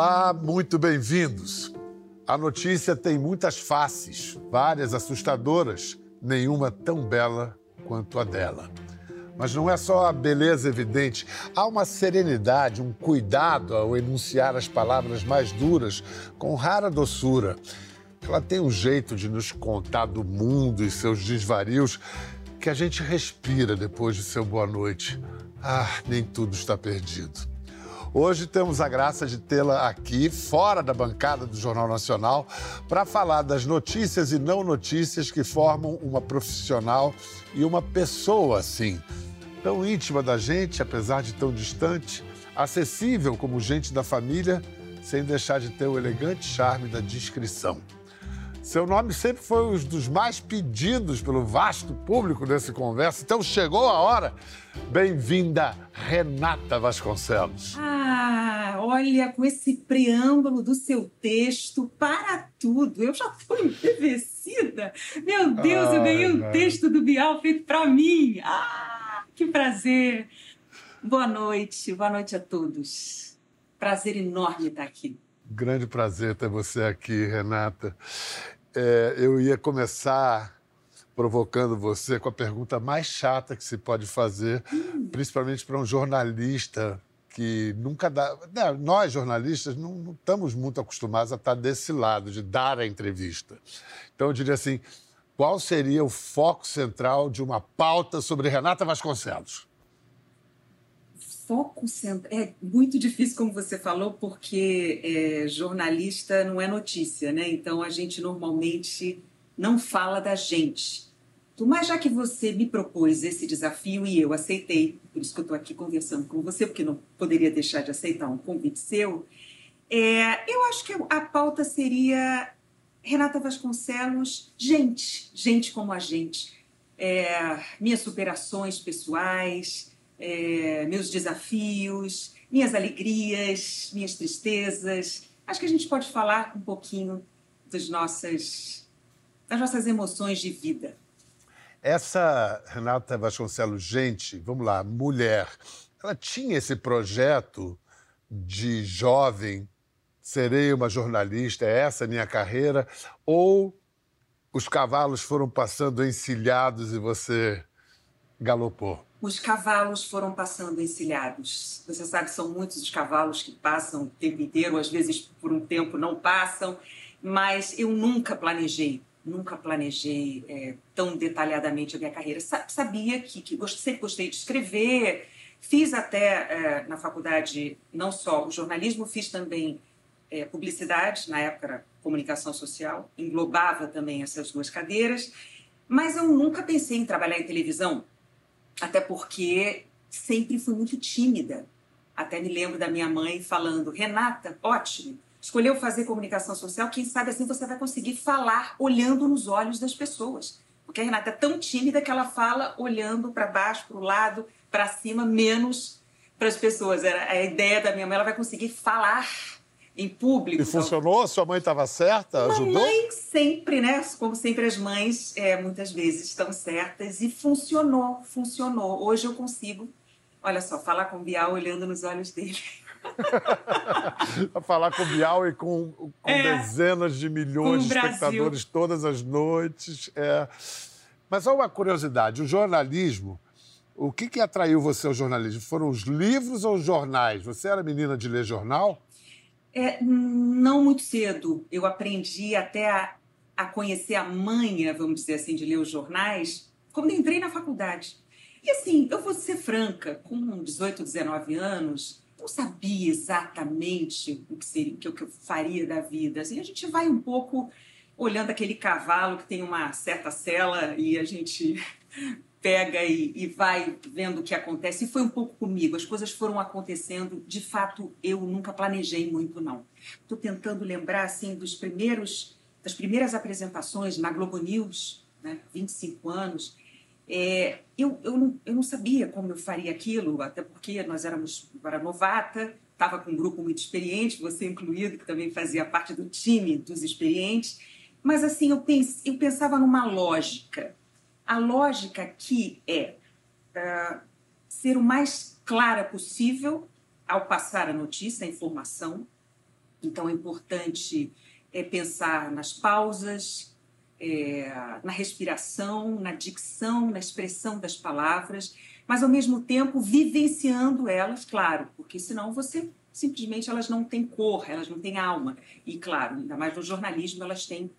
Olá, muito bem-vindos. A notícia tem muitas faces, várias assustadoras, nenhuma tão bela quanto a dela. Mas não é só a beleza evidente, há uma serenidade, um cuidado ao enunciar as palavras mais duras com rara doçura. Ela tem um jeito de nos contar do mundo e seus desvarios que a gente respira depois de seu boa noite. Ah, nem tudo está perdido. Hoje temos a graça de tê-la aqui, fora da bancada do Jornal Nacional, para falar das notícias e não notícias que formam uma profissional e uma pessoa assim. Tão íntima da gente, apesar de tão distante, acessível como gente da família, sem deixar de ter o elegante charme da discrição. Seu nome sempre foi um dos mais pedidos pelo vasto público desse conversa. Então chegou a hora. Bem-vinda, Renata Vasconcelos. Ah, olha, com esse preâmbulo do seu texto, para tudo. Eu já fui embevecida. Meu Deus, eu ganhei um texto do Bial feito para mim. Ah, que prazer. Boa noite, boa noite a todos. Prazer enorme estar aqui. Grande prazer ter você aqui, Renata. É, eu ia começar provocando você com a pergunta mais chata que se pode fazer, hum. principalmente para um jornalista que nunca dá. Né, nós, jornalistas, não, não, estamos muito acostumados a estar desse lado, de dar a entrevista. Então, eu diria assim: qual seria o foco central de uma pauta sobre Renata Vasconcelos? foco central. É muito difícil, como você falou, porque é, jornalista não é notícia, né? Então a gente normalmente não fala da gente. Mas já que você me propôs esse desafio e eu aceitei, por isso que eu estou aqui conversando com você, porque não poderia deixar de aceitar um convite seu, é, eu acho que a pauta seria Renata Vasconcelos, gente, gente como a gente. É, minhas superações pessoais, é, meus desafios, minhas alegrias, minhas tristezas. Acho que a gente pode falar um pouquinho das nossas, das nossas emoções de vida. Essa Renata Vasconcelos, gente, vamos lá, mulher, ela tinha esse projeto de jovem, serei uma jornalista, é essa a minha carreira, ou os cavalos foram passando encilhados e você galopou? os cavalos foram passando encilhados. Você sabe, são muitos os cavalos que passam o tempo inteiro, às vezes por um tempo não passam, mas eu nunca planejei, nunca planejei é, tão detalhadamente a minha carreira. Sabia que, que sempre gostei de escrever, fiz até é, na faculdade não só o jornalismo, fiz também é, publicidade, na época era comunicação social, englobava também essas duas cadeiras, mas eu nunca pensei em trabalhar em televisão até porque sempre fui muito tímida. Até me lembro da minha mãe falando: Renata, ótimo, escolheu fazer comunicação social, quem sabe assim você vai conseguir falar olhando nos olhos das pessoas. Porque a Renata é tão tímida que ela fala olhando para baixo, para o lado, para cima, menos para as pessoas. Era a ideia da minha mãe, ela vai conseguir falar em público. E funcionou? Sua mãe estava certa? Ajudou? Mãe sempre, né? Como sempre as mães, é, muitas vezes estão certas e funcionou, funcionou. Hoje eu consigo, olha só, falar com o Bial olhando nos olhos dele. falar com o Bial e com, com é, dezenas de milhões de espectadores todas as noites. É. Mas há uma curiosidade: o jornalismo. O que, que atraiu você ao jornalismo? Foram os livros ou os jornais? Você era menina de ler jornal? É, não muito cedo. Eu aprendi até a, a conhecer a manha, vamos dizer assim, de ler os jornais, quando entrei na faculdade. E assim, eu vou ser franca, com 18, 19 anos, não sabia exatamente o que, seria, o que eu faria da vida. Assim, a gente vai um pouco olhando aquele cavalo que tem uma certa cela e a gente pega e, e, vai vendo o que acontece. E foi um pouco comigo. As coisas foram acontecendo. De fato, eu nunca planejei muito, não. Estou tentando lembrar, assim, dos primeiros, das primeiras apresentações na Globo News, né, 25 anos. É, eu, eu, não, eu não sabia como eu faria aquilo, até porque nós éramos, era novata, estava com um grupo muito experiente, você incluído, que também fazia parte do time dos experientes. Mas, assim, eu, pens, eu pensava numa lógica a lógica aqui é uh, ser o mais clara possível ao passar a notícia, a informação, Então é importante é, pensar nas pausas, é, na respiração, na dicção, na expressão das palavras, mas ao mesmo tempo vivenciando elas, claro, porque senão você simplesmente elas não têm cor, elas não têm alma. E claro, ainda mais no jornalismo, elas têm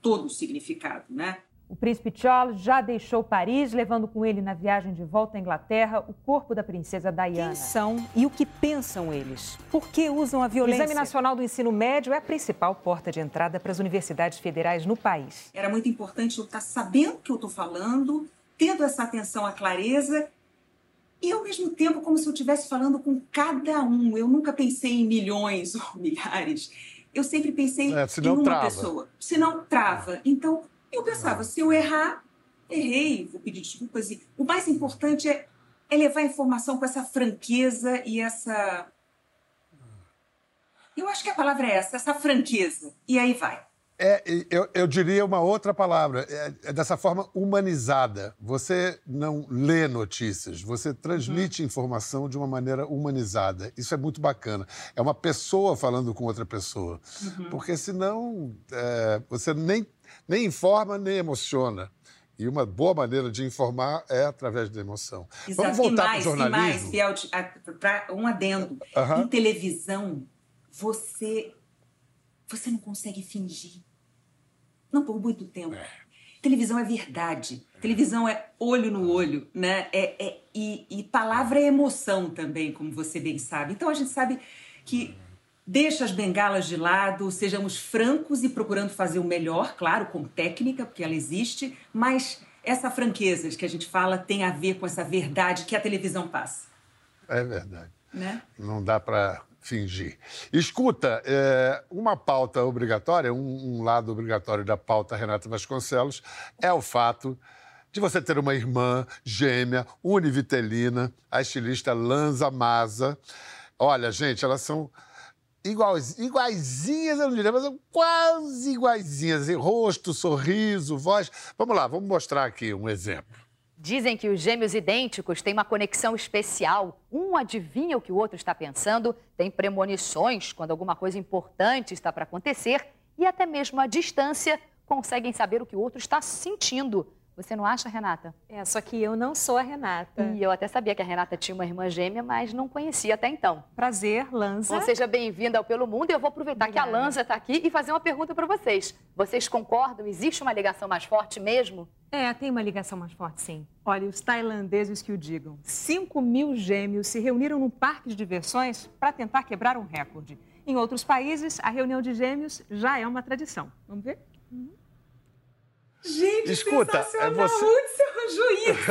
todo o significado, né? O príncipe Charles já deixou Paris, levando com ele na viagem de volta à Inglaterra o corpo da princesa Diana. Quem são e o que pensam eles? Por que usam a violência? O Exame Nacional do Ensino Médio é a principal porta de entrada para as universidades federais no país. Era muito importante eu estar sabendo o que eu estou falando, tendo essa atenção à clareza e ao mesmo tempo como se eu estivesse falando com cada um. Eu nunca pensei em milhões ou milhares. Eu sempre pensei é, em uma trava. pessoa. Se não trava. Então, eu pensava, se eu errar, errei, vou pedir desculpas. E o mais importante é, é levar a informação com essa franqueza e essa. Eu acho que a palavra é essa, essa franqueza. E aí vai. É, eu, eu diria uma outra palavra, é, é, dessa forma humanizada. Você não lê notícias, você transmite uhum. informação de uma maneira humanizada. Isso é muito bacana. É uma pessoa falando com outra pessoa. Uhum. Porque senão é, você nem nem informa, nem emociona. E uma boa maneira de informar é através da emoção. Exato. Vamos voltar para o jornalismo. E mais, para um adendo. Uhum. Em televisão, você, você não consegue fingir. Não por muito tempo. É. Televisão é verdade. Televisão é olho no olho, né? É, é, e, e palavra é emoção também, como você bem sabe. Então a gente sabe que Deixa as bengalas de lado, sejamos francos e procurando fazer o melhor, claro, com técnica, porque ela existe, mas essa franqueza que a gente fala tem a ver com essa verdade que a televisão passa. É verdade. Né? Não dá para fingir. Escuta, é, uma pauta obrigatória, um, um, lado obrigatório da pauta Renata Vasconcelos é o fato de você ter uma irmã gêmea, univitelina, a estilista Lanza Maza. Olha, gente, elas são iguais, iguaizinhas, eu não diria, mas quase iguaizinhas. Rosto, sorriso, voz. Vamos lá, vamos mostrar aqui um exemplo. Dizem que os gêmeos idênticos têm uma conexão especial. Um adivinha o que o outro está pensando, tem premonições quando alguma coisa importante está para acontecer e até mesmo à distância conseguem saber o que o outro está sentindo. Você não acha, Renata? É, só que eu não sou a Renata. E eu até sabia que a Renata tinha uma irmã gêmea, mas não conhecia até então. Prazer, Lanza. Bom, seja bem-vinda ao Pelo Mundo. E eu vou aproveitar Obrigada. que a Lanza está aqui e fazer uma pergunta para vocês. Vocês concordam? Existe uma ligação mais forte mesmo? É, tem uma ligação mais forte, sim. Olha, os tailandeses que o digam. 5 mil gêmeos se reuniram num parque de diversões para tentar quebrar um recorde. Em outros países, a reunião de gêmeos já é uma tradição. Vamos ver? Uhum. Gente, Escuta, é você... onde você arranjou isso?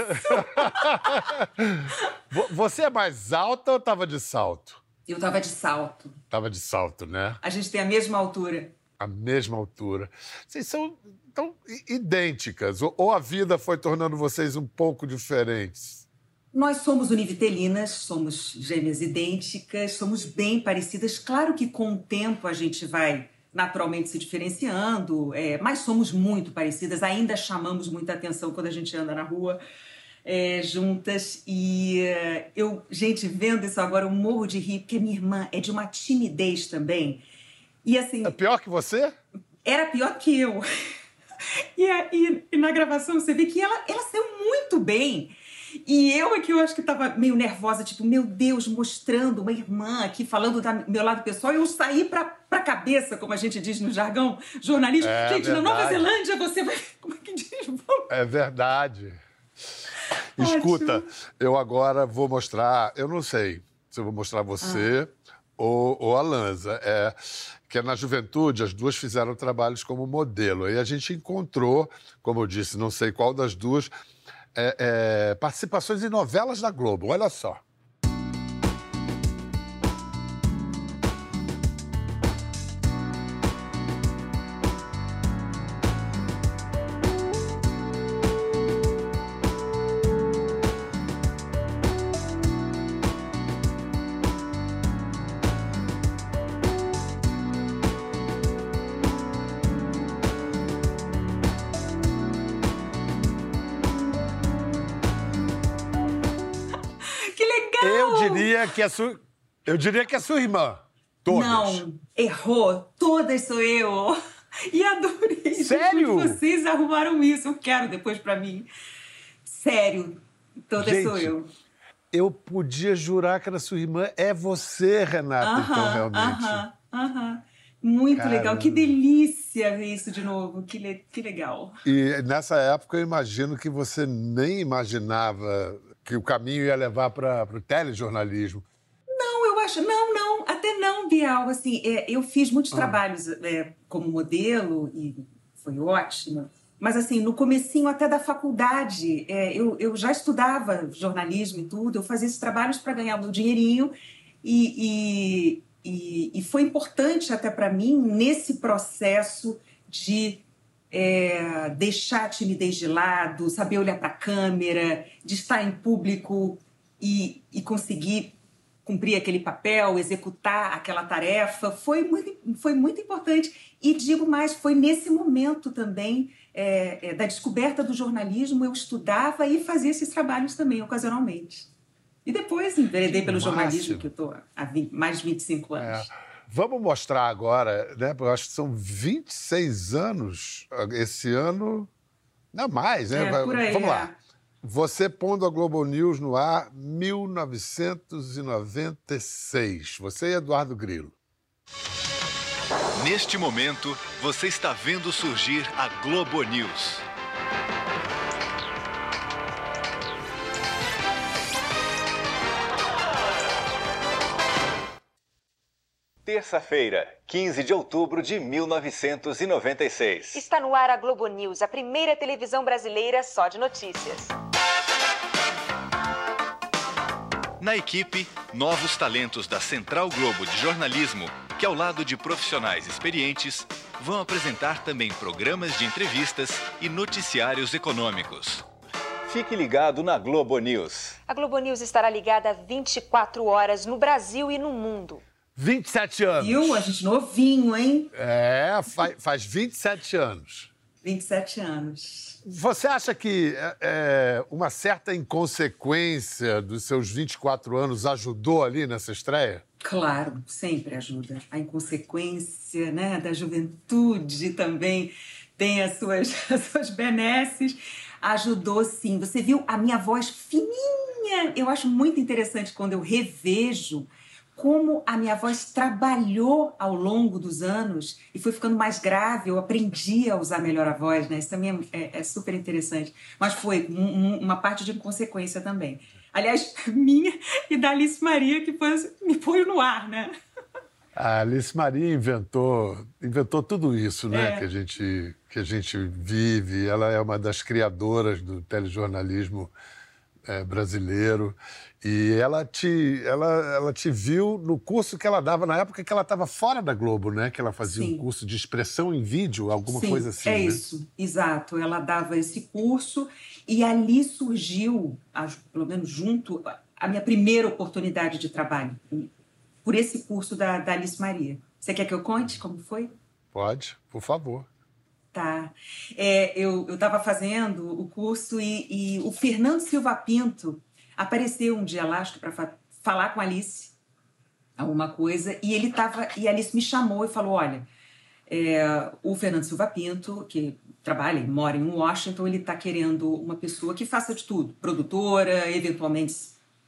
você é mais alta ou estava de salto? Eu estava de salto. Tava de salto, né? A gente tem a mesma altura. A mesma altura. Vocês são tão idênticas, ou a vida foi tornando vocês um pouco diferentes? Nós somos univitelinas, somos gêmeas idênticas, somos bem parecidas. Claro que com o tempo a gente vai naturalmente se diferenciando, é, mas somos muito parecidas, ainda chamamos muita atenção quando a gente anda na rua é, juntas. E é, eu, gente, vendo isso agora, eu morro de rir, porque minha irmã é de uma timidez também. E assim. É pior que você? Era pior que eu. E, e, e na gravação você vê que ela, ela saiu muito bem. E eu aqui, eu acho que tava meio nervosa, tipo, meu Deus, mostrando uma irmã aqui, falando do meu lado pessoal, eu saí pra, pra cabeça, como a gente diz no jargão jornalista. É gente, verdade. na Nova Zelândia você vai. Como é que diz? É verdade. Escuta, eu agora vou mostrar, eu não sei se eu vou mostrar você ah. ou, ou a Lanza. É, que é na juventude, as duas fizeram trabalhos como modelo. E a gente encontrou, como eu disse, não sei qual das duas, é, é, participações em novelas da Globo. Olha só. Que é sua. Eu diria que é sua irmã. Todas? Não, errou. Todas sou eu. E adorei. Sério? Vocês arrumaram isso. Eu quero depois pra mim. Sério. Todas Gente, sou eu. Eu podia jurar que era sua irmã. É você, Renata, então, Aham, realmente. aham, aham. Muito Caramba. legal. Que delícia ver isso de novo. Que, le- que legal. E nessa época eu imagino que você nem imaginava que o caminho ia levar para o telejornalismo. Não, eu acho. Não, não, até não, Bial. Assim, é, eu fiz Ah. muitos trabalhos é, como modelo e foi ótimo. Mas assim, no comecinho até da faculdade, é, eu, eu já estudava jornalismo e tudo, eu fazia esses trabalhos para ganhar o meu dinheirinho e, e, e, e foi importante até para mim nesse processo de é, deixar a timidez de lado, saber olhar para a câmera, de estar em público e, e conseguir cumprir aquele papel, executar aquela tarefa, foi muito, foi muito importante. E digo mais, foi nesse momento também é, é, da descoberta do jornalismo, eu estudava e fazia esses trabalhos também, ocasionalmente. E depois enveredei pelo jornalismo, que eu estou há 20 mais de 25 anos. É. Vamos mostrar agora, né? porque Eu acho que são 26 anos esse ano. Não mais, né? É, por aí, Vamos é. lá. Você pondo a Globo News no ar, 1996. Você e Eduardo Grilo. Neste momento, você está vendo surgir a Globo News. Terça-feira, 15 de outubro de 1996. Está no ar a Globo News, a primeira televisão brasileira só de notícias. Na equipe, novos talentos da Central Globo de Jornalismo, que ao lado de profissionais experientes, vão apresentar também programas de entrevistas e noticiários econômicos. Fique ligado na Globo News. A Globo News estará ligada 24 horas no Brasil e no mundo. 27 anos. Viu? A gente novinho, hein? É, faz, faz 27 anos. 27 anos. Você acha que é, é, uma certa inconsequência dos seus 24 anos ajudou ali nessa estreia? Claro, sempre ajuda. A inconsequência né, da juventude também tem as suas, as suas benesses. Ajudou sim. Você viu a minha voz fininha? Eu acho muito interessante quando eu revejo como a minha voz trabalhou ao longo dos anos e foi ficando mais grave. Eu aprendi a usar melhor a voz, né? Isso também é, é super interessante. Mas foi um- um- uma parte de inconsequência também. Aliás, minha e da Alice Maria, que pôs- me pôs no ar, né? A Alice Maria inventou, inventou tudo isso, né? É. Que, a gente, que a gente vive. Ela é uma das criadoras do telejornalismo eh, brasileiro. E ela te, ela, ela te viu no curso que ela dava na época que ela estava fora da Globo, né? Que ela fazia Sim. um curso de expressão em vídeo, alguma Sim, coisa assim. É né? isso, exato. Ela dava esse curso e ali surgiu, pelo menos junto, a minha primeira oportunidade de trabalho, por esse curso da, da Alice Maria. Você quer que eu conte como foi? Pode, por favor. Tá. É, eu estava fazendo o curso e, e o Fernando Silva Pinto apareceu um dia lá, acho que para fa falar com Alice alguma coisa, e ele tava e Alice me chamou e falou: olha, é, o Fernando Silva Pinto, que trabalha e mora em Washington, ele está querendo uma pessoa que faça de tudo, produtora, eventualmente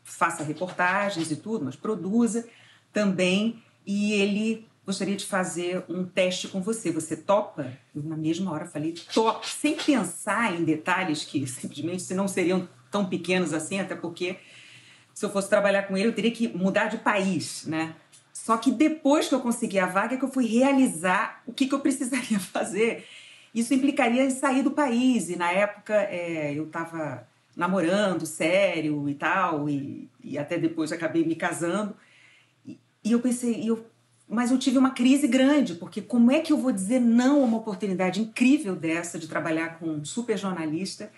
faça reportagens e tudo, mas produza também, e ele gostaria de fazer um teste com você. Você topa? Eu, na mesma hora, falei, topo, sem pensar em detalhes que simplesmente não seriam tão pequenos assim, até porque se eu fosse trabalhar com ele, eu teria que mudar de país, né? Só que depois que eu consegui a vaga, é que eu fui realizar o que, que eu precisaria fazer. Isso implicaria em sair do país. E na época é, eu estava namorando, sério e tal, e, e até depois acabei me casando. E, e eu pensei, eu, mas eu tive uma crise grande, porque como é que eu vou dizer não a uma oportunidade incrível dessa de trabalhar com um super jornalista,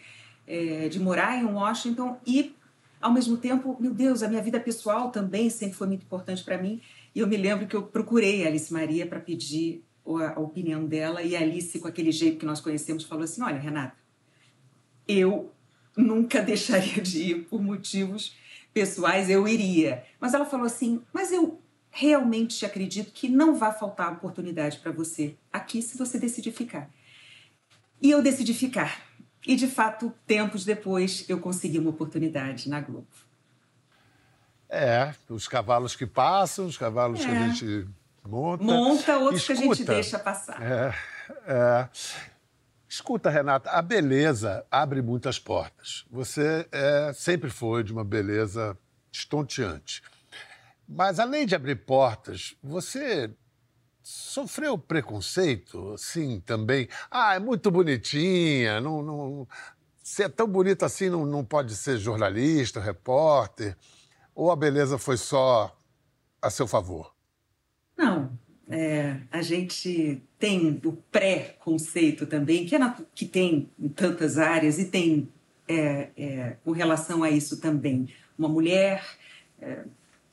é, de morar em Washington e ao mesmo tempo, meu Deus, a minha vida pessoal também sempre foi muito importante para mim. E eu me lembro que eu procurei a Alice Maria para pedir a, opinião dela. E a Alice, com aquele jeito que nós conhecemos, falou assim: Olha, Renata, eu nunca deixaria de ir por motivos pessoais, eu iria. Mas ela falou assim: Mas eu realmente acredito que não vai faltar oportunidade para você aqui se você decidir ficar. E eu decidi ficar. E de fato, tempos depois, eu consegui uma oportunidade na Globo. É, os cavalos que passam, os cavalos é. que a é. gente monta. Monta, outros Escuta, que a gente deixa passar. É, é. Escuta, Renata, a beleza abre muitas portas. Você é, sempre foi de uma beleza estonteante. Mas além de abrir portas, você sofreu preconceito, sim, também. Ah, é muito bonitinha, não, não, se é tão bonita assim, não, não pode ser jornalista, repórter. Ou a beleza foi só a seu favor? Não. É, a gente tem o pré-conceito também, que, é na, que tem em tantas áreas e tem é, é, com relação a isso também. Uma mulher é,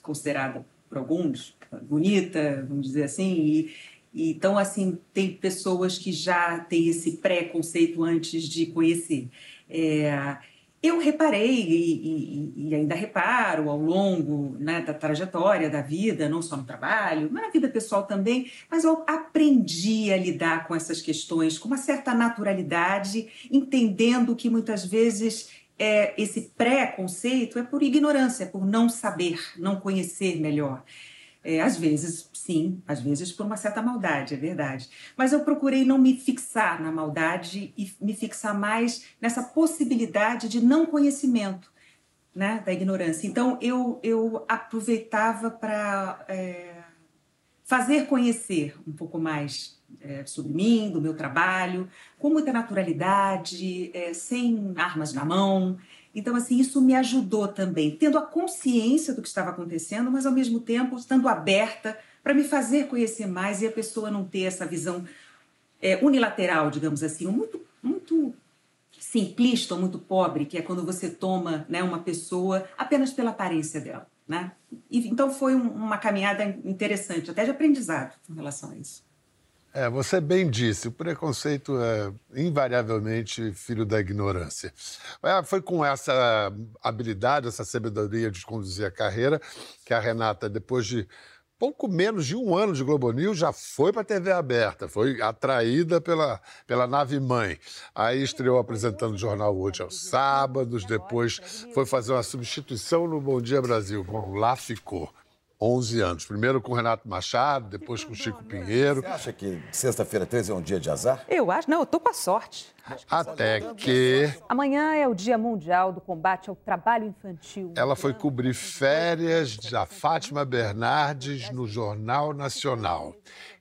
considerada por alguns bonita, vamos dizer assim, e, e, então assim tem pessoas que já têm esse pré-conceito antes de conhecer. É, eu reparei e, e, e, ainda reparo ao longo né, da trajetória da vida, não só no trabalho, mas na vida pessoal também, mas eu aprendi a lidar com essas questões com uma certa naturalidade, entendendo que muitas vezes é, esse pré-conceito é por ignorância, por não saber, não conhecer melhor. É, às vezes, sim, às vezes por uma certa maldade, é verdade. Mas eu procurei não me fixar na maldade e me fixar mais nessa possibilidade de não conhecimento, né, da ignorância. Então, eu, eu aproveitava para é, fazer conhecer um pouco mais é, sobre mim, do meu trabalho, com muita naturalidade, é, sem armas na mão. Então, assim, isso me ajudou também, tendo a consciência do que estava acontecendo, mas ao mesmo tempo estando aberta para me fazer conhecer mais e a pessoa não ter essa visão é, unilateral, digamos assim, muito, muito simplista, muito pobre, que é quando você toma né, uma pessoa apenas pela aparência dela. Né? E, então foi um, uma caminhada interessante, até de aprendizado em relação a isso. É, você bem disse, o preconceito é invariavelmente filho da ignorância. É, foi com essa habilidade, essa sabedoria de conduzir a carreira que a Renata, depois de pouco menos de um ano de Globo News, já foi para a TV aberta, foi atraída pela, pela nave mãe. Aí estreou apresentando o Jornal Hoje aos sábados, depois foi fazer uma substituição no Bom Dia Brasil. Bom, lá ficou. 11 anos. Primeiro com Renato Machado, depois com Chico Pinheiro. Você acha que sexta-feira 13 é um dia de azar? Eu acho, não, eu tô com a sorte. Até que. Amanhã é o Dia Mundial do Combate ao Trabalho Infantil. Ela foi cobrir férias da Fátima Bernardes no Jornal Nacional.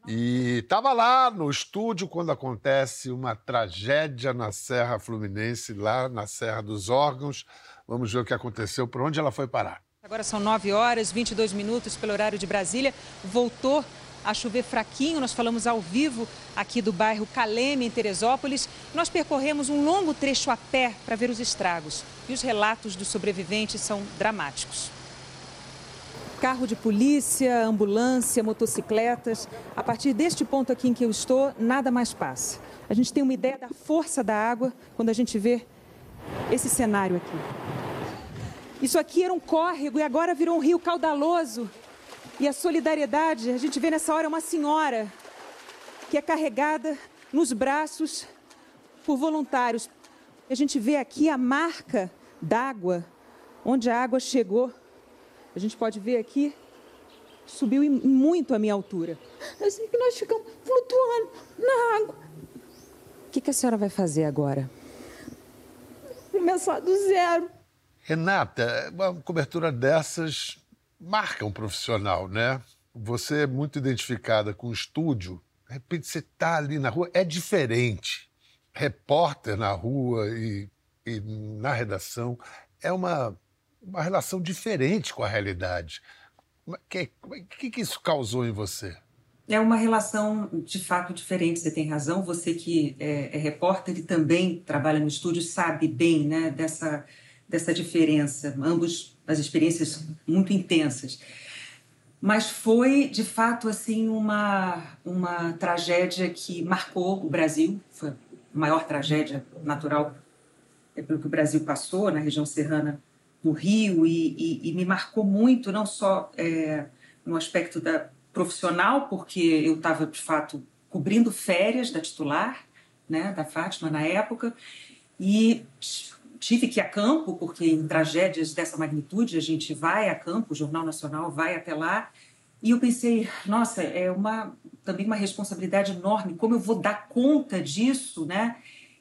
E estava lá no estúdio quando acontece uma tragédia na Serra Fluminense, lá na Serra dos Órgãos. Vamos ver o que aconteceu, por onde ela foi parar. Agora são 9 horas, 22 minutos pelo horário de Brasília. Voltou a chover fraquinho. Nós falamos ao vivo aqui do bairro Caleme, em Teresópolis. Nós percorremos um longo trecho a pé para ver os estragos. E os relatos dos sobreviventes são dramáticos. Carro de polícia, ambulância, motocicletas. A partir deste ponto aqui em que eu estou, nada mais passa. A gente tem uma ideia da força da água quando a gente vê esse cenário aqui. Isso aqui era um córrego e agora virou um rio caudaloso. E a solidariedade, a gente vê nessa hora uma senhora que é carregada nos braços por voluntários. A gente vê aqui a marca d'água, onde a água chegou. A gente pode ver aqui, subiu muito a minha altura. Assim que nós ficamos flutuando na água. O que, que a senhora vai fazer agora? Começar do zero. Renata, uma cobertura dessas marca um profissional, né? Você é muito identificada com o estúdio, de repente você está ali na rua, é diferente. Repórter na rua e, e na redação é uma, uma relação diferente com a realidade. O que, que, que isso causou em você? É uma relação de fato diferente, você tem razão. Você que é, é repórter e também trabalha no estúdio sabe bem né, dessa dessa diferença, ambos as experiências muito intensas. Mas foi, de fato, assim uma, uma tragédia que marcou o Brasil, foi a maior tragédia natural pelo que o Brasil passou na região serrana do Rio e, e, e me marcou muito, não só é, no aspecto da profissional, porque eu estava, de fato, cobrindo férias da titular, né, da Fátima na época, e tive que ir a campo, porque em tragédias dessa magnitude a gente vai a campo, o Jornal Nacional vai até lá, e eu pensei, nossa, é uma também uma responsabilidade enorme, como eu vou dar conta disso, né?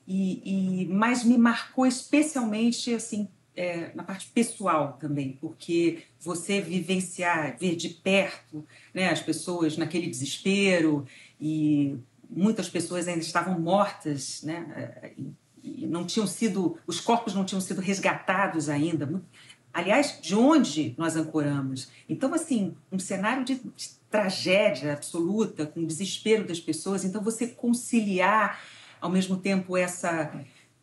E, e mas me marcou especialmente assim é, na parte pessoal também, porque você vivenciar, ver de perto né, as pessoas naquele desespero e muitas pessoas ainda estavam mortas, né, não tinham sido, os corpos não tinham sido resgatados ainda. Aliás, de onde nós ancoramos? Então, assim, um cenário de, de tragédia absoluta, com desespero das pessoas. Então, você conciliar ao mesmo tempo essa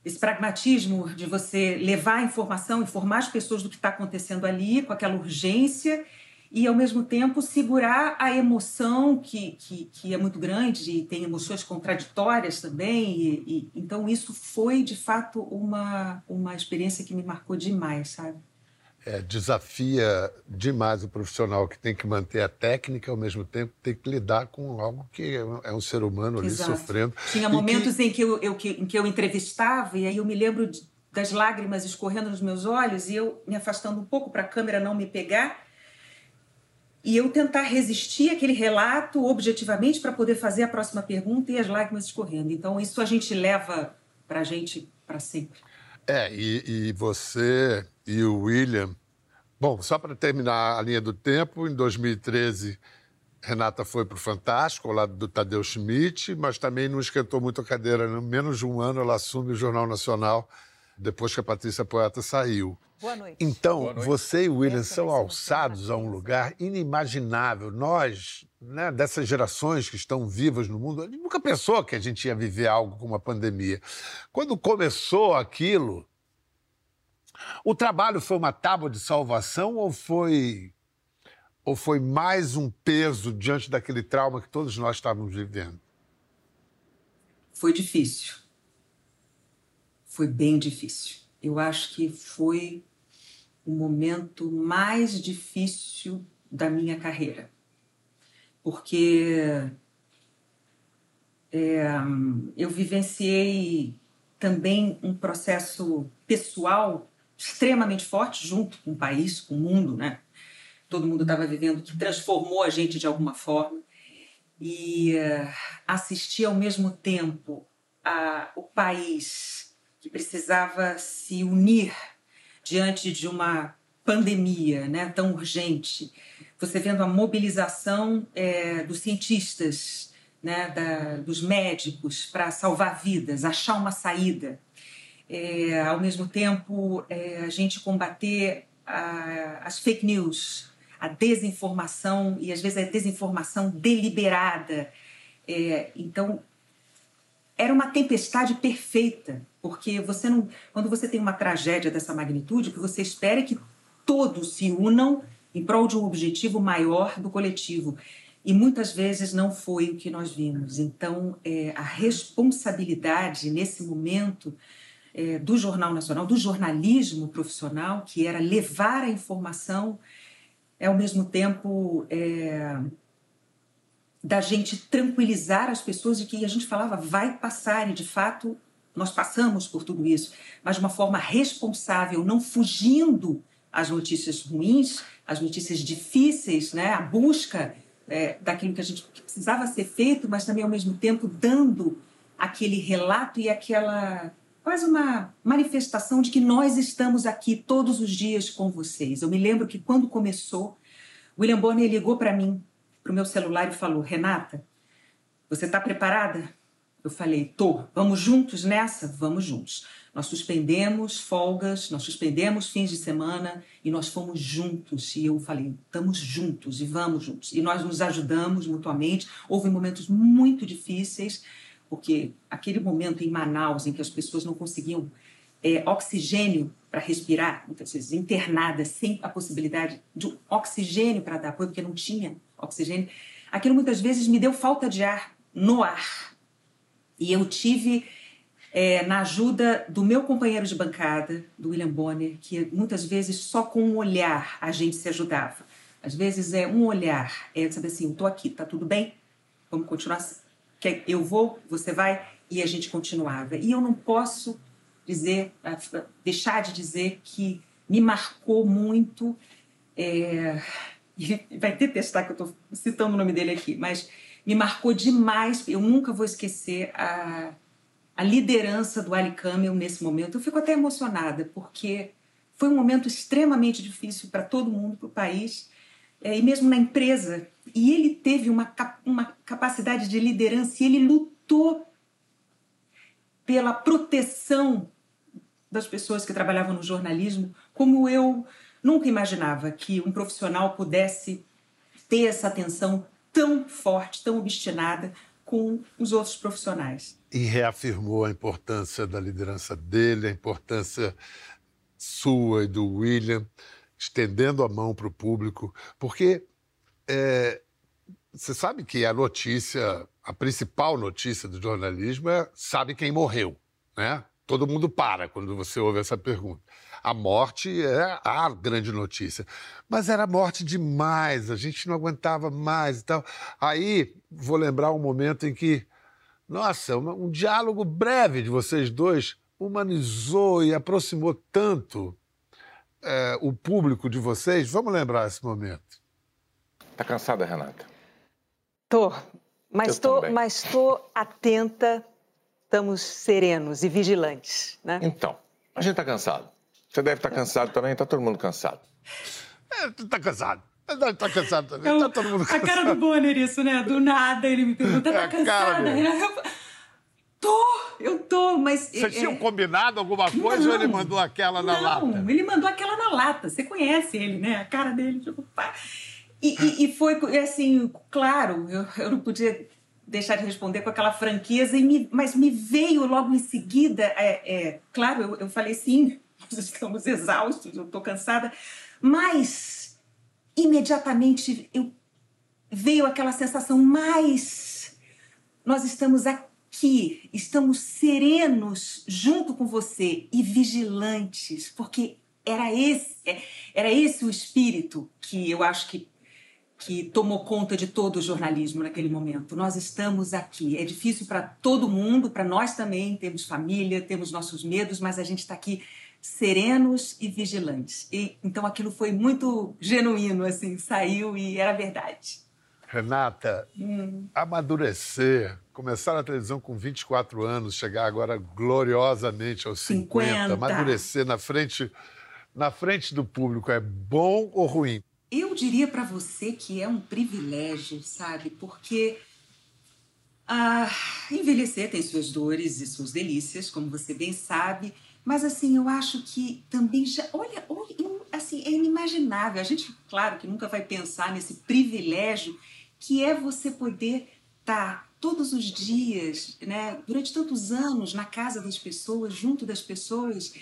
esse pragmatismo de você levar a informação, informar as pessoas do que está acontecendo ali, com aquela urgência, e ao mesmo tempo segurar a emoção que, que, que é muito grande e tem emoções contraditórias também. E, e, então, isso foi de fato uma, uma experiência que me marcou demais, sabe? é, desafia demais o profissional que tem que manter a técnica, ao mesmo tempo tem que lidar com algo que é um ser humano ali Exato. sofrendo. Tinha momentos que... Em, que eu, eu, que, em que eu entrevistava e aí eu me lembro de, das lágrimas escorrendo nos meus olhos e eu me afastando um pouco para a câmera não me pegar e eu tentar resistir aquele relato objetivamente para poder fazer a próxima pergunta e as lágrimas escorrendo. Então isso a gente leva para a gente para sempre. É, e, e você e o William. Bom, só para terminar a linha do tempo, em 2013, Renata foi para o Fantástico, ao lado do Tadeu Schmidt, mas também não esquentou muito a cadeira. Em menos de um ano, ela assume o Jornal Nacional, depois que a Patrícia Poeta saiu. Boa noite. Então, Boa noite. você e o William são alçados a um lugar inimaginável. Nós, né, dessas gerações que estão vivas no mundo, a gente nunca pensou que a gente ia viver algo como uma pandemia. Quando começou aquilo, o trabalho foi uma tábua de salvação ou foi ou foi mais um peso diante daquele trauma que todos nós estávamos vivendo? Foi difícil. Foi bem difícil. Eu acho que foi o momento mais difícil da minha carreira. Porque é, eu vivenciei também um processo pessoal extremamente forte junto com o país, com o mundo, né? Todo mundo estava vivendo, que transformou a gente de alguma forma. E uh, assistir ao mesmo tempo a, o país que precisava se unir diante de uma pandemia né, tão urgente, você vendo a mobilização é, dos cientistas, né, da, dos médicos para salvar vidas, achar uma saída. É, ao mesmo tempo é, a gente combater a, as fake news, a desinformação e às vezes a desinformação deliberada. É, então era uma tempestade perfeita, porque você não, quando você tem uma tragédia dessa magnitude, que você espera é que todos se unam em prol de um objetivo maior do coletivo. E muitas vezes não foi o que nós vimos. Então, é, a responsabilidade nesse momento é, do Jornal Nacional, do jornalismo profissional, que era levar a informação, é, ao mesmo tempo é, da gente tranquilizar as pessoas de que a gente falava vai passar, e de fato nós passamos por tudo isso, mas de uma forma responsável, não fugindo às notícias ruins, às notícias difíceis, né? a busca é, daquilo que a gente que precisava ser feito, mas também ao mesmo tempo dando aquele relato e aquela quase uma manifestação de que nós estamos aqui todos os dias com vocês. Eu me lembro que quando começou, William Bonner ligou para mim, para o meu celular e falou: Renata, você está preparada? Eu falei: tô. Vamos juntos nessa? Vamos juntos. Nós suspendemos folgas, nós suspendemos fins de semana e nós fomos juntos. E eu falei: estamos juntos e vamos juntos. E nós nos ajudamos mutuamente. Houve momentos muito difíceis porque aquele momento em Manaus em que as pessoas não conseguiam é, oxigênio para respirar, muitas vezes internadas, sem a possibilidade de oxigênio para dar apoio, porque não tinha oxigênio, aquilo muitas vezes me deu falta de ar no ar. E eu tive, é, na ajuda do meu companheiro de bancada, do William Bonner, que muitas vezes só com um olhar a gente se ajudava. Às vezes é um olhar, é saber assim, estou aqui, tá tudo bem? Vamos continuar assim. Eu vou, você vai, e a gente continuava. E eu não posso dizer, deixar de dizer que me marcou muito. É, vai detestar que eu estou citando o nome dele aqui, mas me marcou demais. Eu nunca vou esquecer a, a liderança do Ali Camel nesse momento. Eu fico até emocionada, porque foi um momento extremamente difícil para todo mundo, para o país, é, e mesmo na empresa. E ele teve uma, uma capacidade de liderança e ele lutou pela proteção das pessoas que trabalhavam no jornalismo, como eu nunca imaginava que um profissional pudesse ter essa atenção tão forte, tão obstinada com os outros profissionais. E reafirmou a importância da liderança dele, a importância sua e do William, estendendo a mão para o público, porque é, você sabe que a notícia, a principal notícia do jornalismo é sabe quem morreu, né? Todo mundo para quando você ouve essa pergunta. A morte é a grande notícia. Mas era morte demais, a gente não aguentava mais e tal. Aí, vou lembrar um momento em que, nossa, um, um diálogo breve de vocês dois humanizou e aproximou tanto é, o público de vocês. Vamos lembrar esse momento. Tá cansada, Renata? Tô, mas tô, mas tô atenta estamos serenos e vigilantes, né? Então, a gente está cansado. Você deve estar cansado também, está todo mundo cansado. É, tá cansado. Tá cansado também, eu, tá todo mundo cansado. A cara do Bonner, isso, né? Do nada ele me pergunta, tá é cansada? Eu, tô, eu tô, mas... Vocês é, tinham é... combinado alguma coisa não, ou ele mandou aquela na não, lata? Não, ele mandou aquela na lata. Você conhece ele, né? A cara dele, tipo, pá. E, e, e foi, assim, claro, eu, eu não podia deixar de responder com aquela franqueza, e me, mas me veio logo em seguida, é, é claro, eu, eu falei sim, nós estamos exaustos, eu estou cansada, mas imediatamente eu, veio aquela sensação, mas nós estamos aqui, estamos serenos junto com você e vigilantes, porque era esse, é, era esse o espírito que eu acho que que tomou conta de todo o jornalismo naquele momento. Nós estamos aqui. É difícil para todo mundo, para nós também. Temos família, temos nossos medos, mas a gente está aqui serenos e vigilantes. E, então aquilo foi muito genuíno, assim, saiu e era verdade. Renata, hum. amadurecer, começar na televisão com 24 anos, chegar agora gloriosamente aos 50, 50. amadurecer na frente, na frente do público é bom ou ruim? Eu diria para você que é um privilégio, sabe? Porque ah, envelhecer tem suas dores e suas delícias, como você bem sabe, mas assim, eu acho que também já. Olha, assim, é inimaginável. A gente, claro, que nunca vai pensar nesse privilégio que é você poder estar tá todos os dias, né, durante tantos anos, na casa das pessoas, junto das pessoas,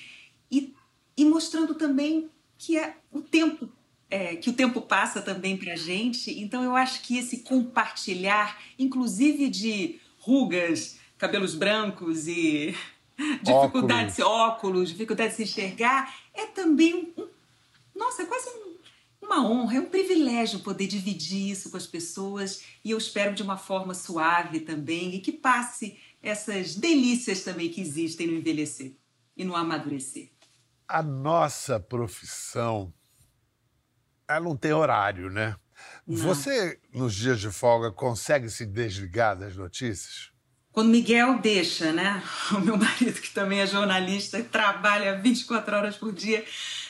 e, e mostrando também que é, o tempo é, que o tempo passa também para a gente. Então, eu acho que esse compartilhar, inclusive de rugas, cabelos brancos e dificuldade de óculos, dificuldade de se enxergar, é também um, nossa, é quase um, uma honra, é um privilégio poder dividir isso com as pessoas e eu espero de uma forma suave também e que passe essas delícias também que existem no envelhecer e no amadurecer. A nossa profissão ela não tem horário, né? Não. Você, nos dias de folga, consegue se desligar das notícias? Quando Miguel deixa, né? O meu marido, que também é jornalista, trabalha 24 horas por dia.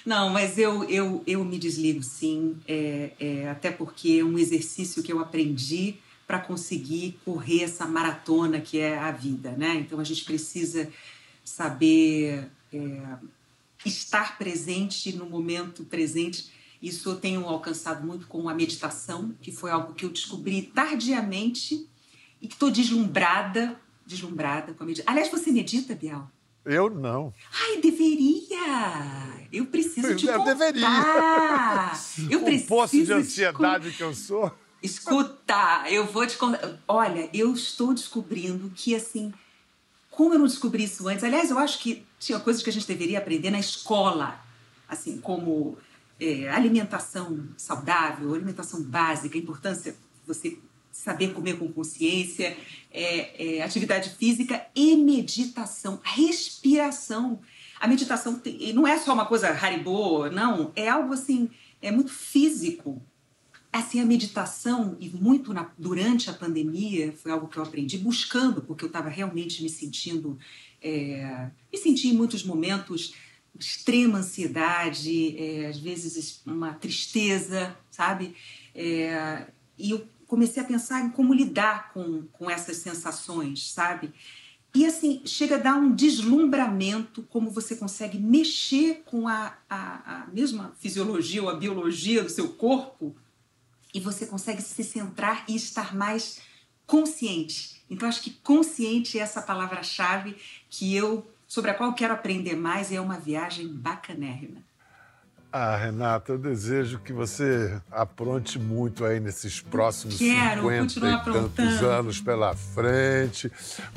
Não, mas eu, eu, eu me desligo sim, é, é, até porque é um exercício que eu aprendi para conseguir correr essa maratona que é a vida, né? Então a gente precisa saber é, estar presente no momento presente isso eu tenho alcançado muito com a meditação, que foi algo que eu descobri tardiamente e que estou deslumbrada, deslumbrada com a meditação. Aliás, você medita, Bial? Eu não. Ai, deveria! Eu preciso te eu contar. deveria. Eu o preciso. poço de ansiedade que eu sou. Escuta, eu vou te contar. Olha, eu estou descobrindo que, assim, como eu não descobri isso antes? Aliás, eu acho que tinha coisas que a gente deveria aprender na escola, assim, como é, alimentação saudável, alimentação básica, a importância de você saber comer com consciência, é, é, atividade física e meditação, respiração. A meditação não é só uma coisa haribô, não, é algo assim, é muito físico. Assim, a meditação, e muito na, durante a pandemia, foi algo que eu aprendi buscando, porque eu estava realmente me sentindo, é, me senti em muitos momentos extrema ansiedade, é, às vezes uma tristeza, sabe? É, e eu comecei a pensar em como lidar com, com essas sensações, sabe? E assim, chega a dar um deslumbramento como você consegue mexer com a, a, a mesma fisiologia ou a biologia do seu corpo e você consegue se centrar e estar mais consciente. Então, acho que consciente é essa palavra-chave que eu sobre a qual quero aprender mais e é uma viagem bacanérrima. Ah, Renata, eu desejo que você apronte muito aí nesses próximos Quero, 50 e tantos anos pela frente.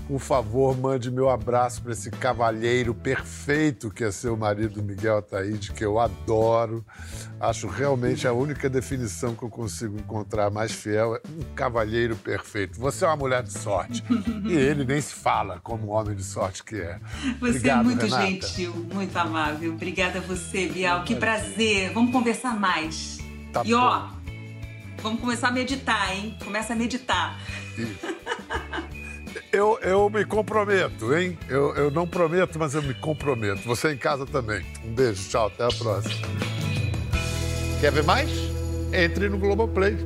Por favor, mande meu abraço para esse cavalheiro perfeito que é seu marido Miguel Ataíde, que eu adoro. Acho realmente a única definição que eu consigo encontrar mais fiel é um cavalheiro perfeito. Você é uma mulher de sorte. e ele nem se fala como um homem de sorte que é. Você Obrigado, é muito Renata. gentil, muito amável. Obrigada a você, Bial. Que prazer prazer. Vamos conversar mais. Tá e ó, vamos começar a meditar, hein? Começa a meditar. Eu, eu me comprometo, hein? Eu, eu não prometo, mas eu me comprometo. Você em casa também. Um beijo, tchau, até a próxima. Quer ver mais? Entre no Globoplay.